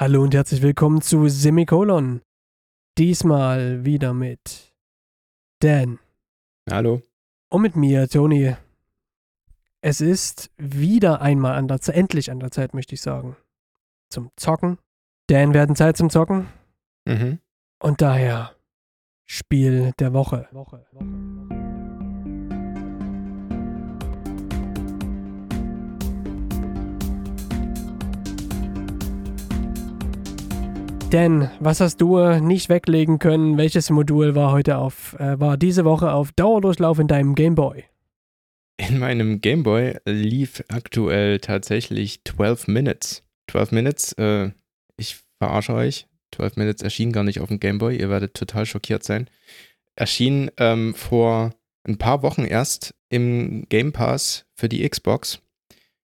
Hallo und herzlich willkommen zu Semikolon. Diesmal wieder mit Dan. Hallo. Und mit mir, Toni. Es ist wieder einmal an der Zeit, endlich an der Zeit, möchte ich sagen. Zum Zocken. Dan werden Zeit zum Zocken. Mhm. Und daher Spiel der Woche. Woche. Denn was hast du nicht weglegen können? Welches Modul war heute auf, äh, war diese Woche auf Dauerdurchlauf in deinem Gameboy? In meinem Gameboy lief aktuell tatsächlich 12 Minutes. 12 Minutes, äh, ich verarsche euch. 12 Minutes erschien gar nicht auf dem Gameboy. Ihr werdet total schockiert sein. Erschien ähm, vor ein paar Wochen erst im Game Pass für die Xbox.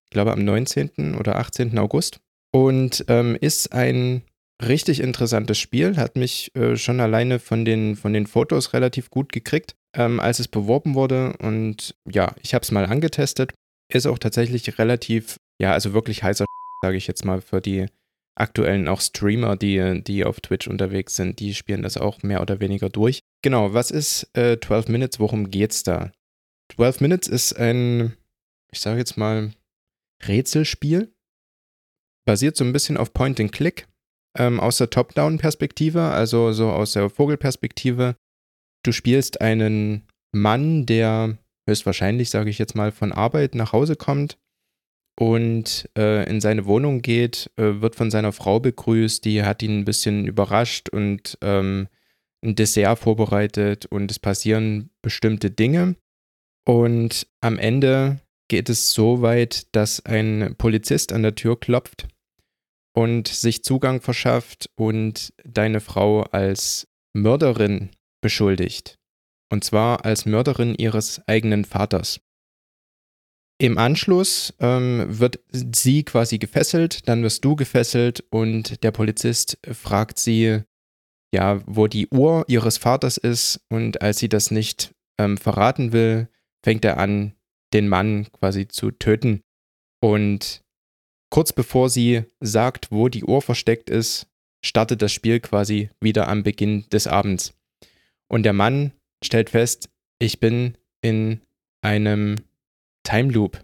Ich glaube am 19. oder 18. August. Und ähm, ist ein richtig interessantes Spiel, hat mich äh, schon alleine von den, von den Fotos relativ gut gekriegt, ähm, als es beworben wurde. Und ja, ich habe es mal angetestet. Ist auch tatsächlich relativ, ja, also wirklich heißer, sage ich jetzt mal, für die aktuellen auch Streamer, die, die auf Twitch unterwegs sind, die spielen das auch mehr oder weniger durch. Genau, was ist äh, 12 Minutes? Worum geht's da? 12 Minutes ist ein, ich sage jetzt mal, Rätselspiel. Basiert so ein bisschen auf Point and Click ähm, aus der Top-Down-Perspektive, also so aus der Vogelperspektive. Du spielst einen Mann, der höchstwahrscheinlich, sage ich jetzt mal, von Arbeit nach Hause kommt und äh, in seine Wohnung geht, äh, wird von seiner Frau begrüßt, die hat ihn ein bisschen überrascht und ähm, ein Dessert vorbereitet und es passieren bestimmte Dinge. Und am Ende geht es so weit, dass ein Polizist an der Tür klopft und sich Zugang verschafft und deine Frau als Mörderin beschuldigt. Und zwar als Mörderin ihres eigenen Vaters. Im Anschluss ähm, wird sie quasi gefesselt, dann wirst du gefesselt und der Polizist fragt sie, ja, wo die Uhr ihres Vaters ist und als sie das nicht ähm, verraten will, fängt er an, den Mann quasi zu töten. Und Kurz bevor sie sagt, wo die Uhr versteckt ist, startet das Spiel quasi wieder am Beginn des Abends. Und der Mann stellt fest, ich bin in einem Time Loop,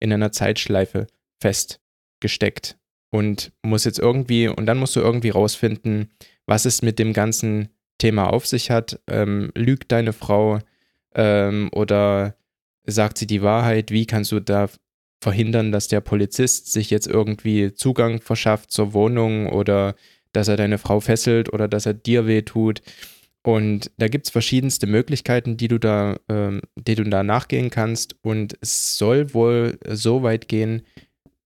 in einer Zeitschleife festgesteckt und muss jetzt irgendwie, und dann musst du irgendwie rausfinden, was es mit dem ganzen Thema auf sich hat. Ähm, lügt deine Frau ähm, oder sagt sie die Wahrheit? Wie kannst du da verhindern, dass der Polizist sich jetzt irgendwie Zugang verschafft zur Wohnung oder dass er deine Frau fesselt oder dass er dir wehtut. Und da gibt es verschiedenste Möglichkeiten, die du da, ähm, die du da nachgehen kannst. Und es soll wohl so weit gehen,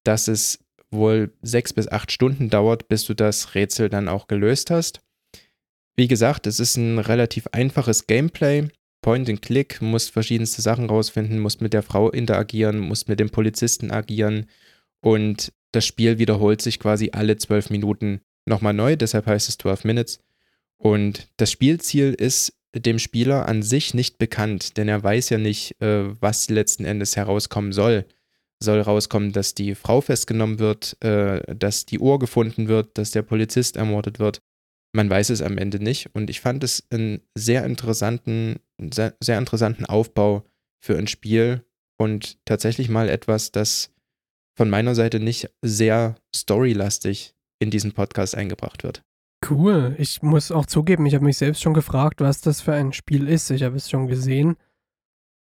dass es wohl sechs bis acht Stunden dauert, bis du das Rätsel dann auch gelöst hast. Wie gesagt, es ist ein relativ einfaches Gameplay. Point and Click, musst verschiedenste Sachen rausfinden, musst mit der Frau interagieren, musst mit dem Polizisten agieren und das Spiel wiederholt sich quasi alle zwölf Minuten nochmal neu, deshalb heißt es 12 Minutes. Und das Spielziel ist dem Spieler an sich nicht bekannt, denn er weiß ja nicht, äh, was letzten Endes herauskommen soll. Soll rauskommen, dass die Frau festgenommen wird, äh, dass die Uhr gefunden wird, dass der Polizist ermordet wird man weiß es am Ende nicht. Und ich fand es einen sehr interessanten, sehr, sehr interessanten Aufbau für ein Spiel und tatsächlich mal etwas, das von meiner Seite nicht sehr storylastig in diesen Podcast eingebracht wird. Cool. Ich muss auch zugeben, ich habe mich selbst schon gefragt, was das für ein Spiel ist. Ich habe es schon gesehen,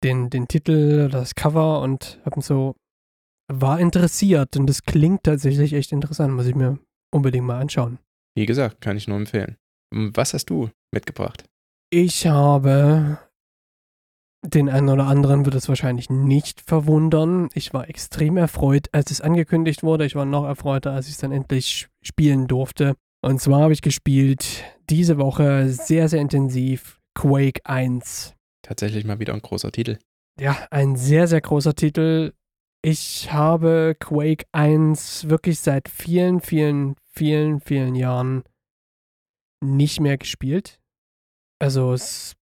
den, den Titel, das Cover und habe so war interessiert und das klingt tatsächlich echt interessant. Muss ich mir unbedingt mal anschauen. Wie gesagt, kann ich nur empfehlen. Was hast du mitgebracht? Ich habe den einen oder anderen wird es wahrscheinlich nicht verwundern. Ich war extrem erfreut, als es angekündigt wurde. Ich war noch erfreuter, als ich es dann endlich spielen durfte. Und zwar habe ich gespielt diese Woche sehr, sehr intensiv Quake 1. Tatsächlich mal wieder ein großer Titel. Ja, ein sehr, sehr großer Titel. Ich habe Quake 1 wirklich seit vielen, vielen, vielen, vielen Jahren nicht mehr gespielt. Also es,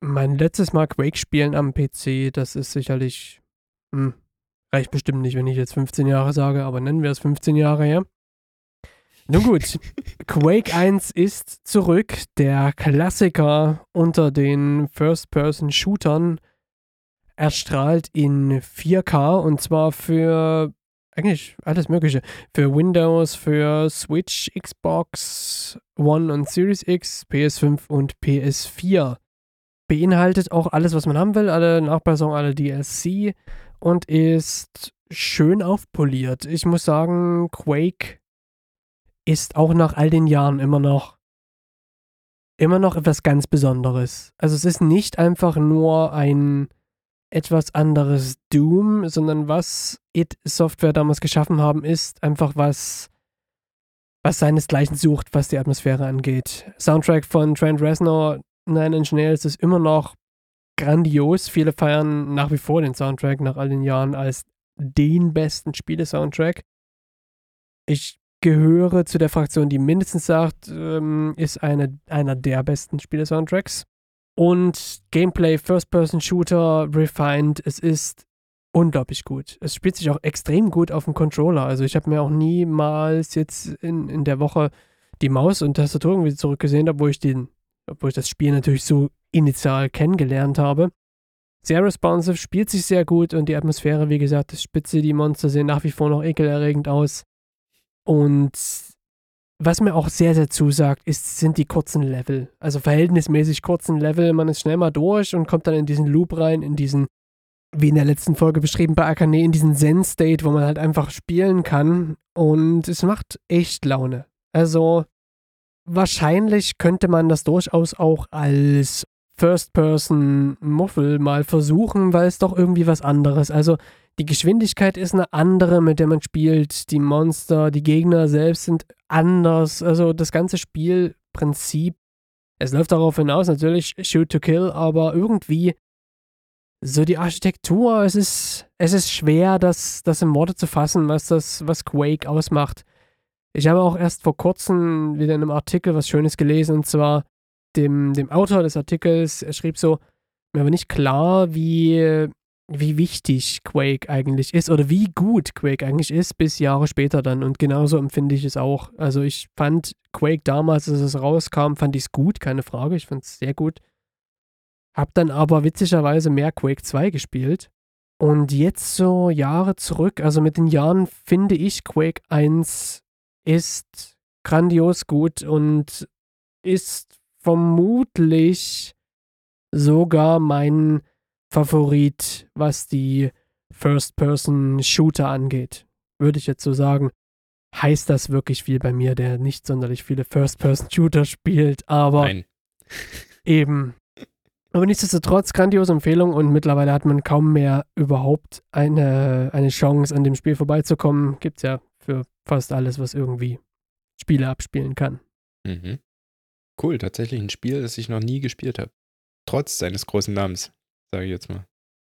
mein letztes Mal Quake spielen am PC, das ist sicherlich, hm, reicht bestimmt nicht, wenn ich jetzt 15 Jahre sage, aber nennen wir es 15 Jahre her. Nun gut, Quake 1 ist zurück, der Klassiker unter den First-Person-Shootern. erstrahlt in 4K und zwar für eigentlich alles Mögliche. Für Windows, für Switch, Xbox One und Series X, PS5 und PS4. Beinhaltet auch alles, was man haben will, alle Nachbesserungen, alle DLC und ist schön aufpoliert. Ich muss sagen, Quake ist auch nach all den Jahren immer noch immer noch etwas ganz Besonderes. Also es ist nicht einfach nur ein etwas anderes Doom, sondern was It Software damals geschaffen haben, ist einfach was, was seinesgleichen sucht, was die Atmosphäre angeht. Soundtrack von Trent Reznor, Nine Inch Nails, ist immer noch grandios. Viele feiern nach wie vor den Soundtrack nach all den Jahren als den besten Spiele-Soundtrack. Ich gehöre zu der Fraktion, die mindestens sagt, ähm, ist eine, einer der besten Spiele-Soundtracks. Und Gameplay, First-Person-Shooter, refined, es ist unglaublich gut. Es spielt sich auch extrem gut auf dem Controller. Also ich habe mir auch niemals jetzt in, in der Woche die Maus und Tastatur irgendwie zurückgesehen, obwohl ich den, obwohl ich das Spiel natürlich so initial kennengelernt habe. Sehr responsive, spielt sich sehr gut und die Atmosphäre, wie gesagt, das Spitze, die Monster sehen nach wie vor noch ekelerregend aus. Und was mir auch sehr, sehr zusagt, ist, sind die kurzen Level. Also verhältnismäßig kurzen Level. Man ist schnell mal durch und kommt dann in diesen Loop rein, in diesen, wie in der letzten Folge beschrieben bei Akane, in diesen Zen-State, wo man halt einfach spielen kann. Und es macht echt Laune. Also wahrscheinlich könnte man das durchaus auch als First-Person-Muffel mal versuchen, weil es doch irgendwie was anderes. Also die Geschwindigkeit ist eine andere, mit der man spielt. Die Monster, die Gegner selbst sind anders. Also das ganze Spielprinzip, es läuft darauf hinaus, natürlich Shoot to Kill, aber irgendwie so die Architektur, es ist, es ist schwer, das, das in Worte zu fassen, was das, was Quake ausmacht. Ich habe auch erst vor kurzem wieder in einem Artikel was Schönes gelesen, und zwar dem, dem Autor des Artikels, er schrieb so, mir war nicht klar, wie wie wichtig Quake eigentlich ist oder wie gut Quake eigentlich ist, bis Jahre später dann. Und genauso empfinde ich es auch. Also ich fand Quake damals, als es rauskam, fand ich es gut, keine Frage. Ich fand es sehr gut. Hab dann aber witzigerweise mehr Quake 2 gespielt. Und jetzt so Jahre zurück, also mit den Jahren finde ich Quake 1 ist grandios gut und ist vermutlich sogar mein Favorit, was die First-Person-Shooter angeht. Würde ich jetzt so sagen. Heißt das wirklich viel bei mir, der nicht sonderlich viele First-Person-Shooter spielt, aber Nein. eben. Aber nichtsdestotrotz, grandiose Empfehlung und mittlerweile hat man kaum mehr überhaupt eine, eine Chance, an dem Spiel vorbeizukommen. Gibt es ja für fast alles, was irgendwie Spiele abspielen kann. Mhm. Cool, tatsächlich ein Spiel, das ich noch nie gespielt habe. Trotz seines großen Namens sage ich jetzt mal.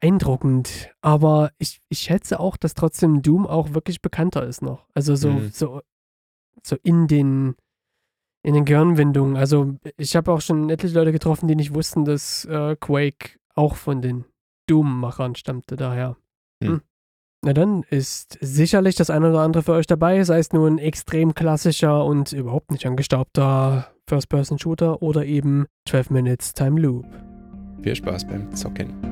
Eindruckend, aber ich, ich schätze auch, dass trotzdem Doom auch wirklich bekannter ist noch. Also so, Mhm. so, so in den in den Gehirnwindungen. Also ich habe auch schon etliche Leute getroffen, die nicht wussten, dass äh, Quake auch von den Doom-Machern stammte daher. Hm. Hm. Na dann ist sicherlich das eine oder andere für euch dabei, sei es nur ein extrem klassischer und überhaupt nicht angestaubter First-Person-Shooter oder eben 12 Minutes Time Loop. Viel Spaß beim Zocken.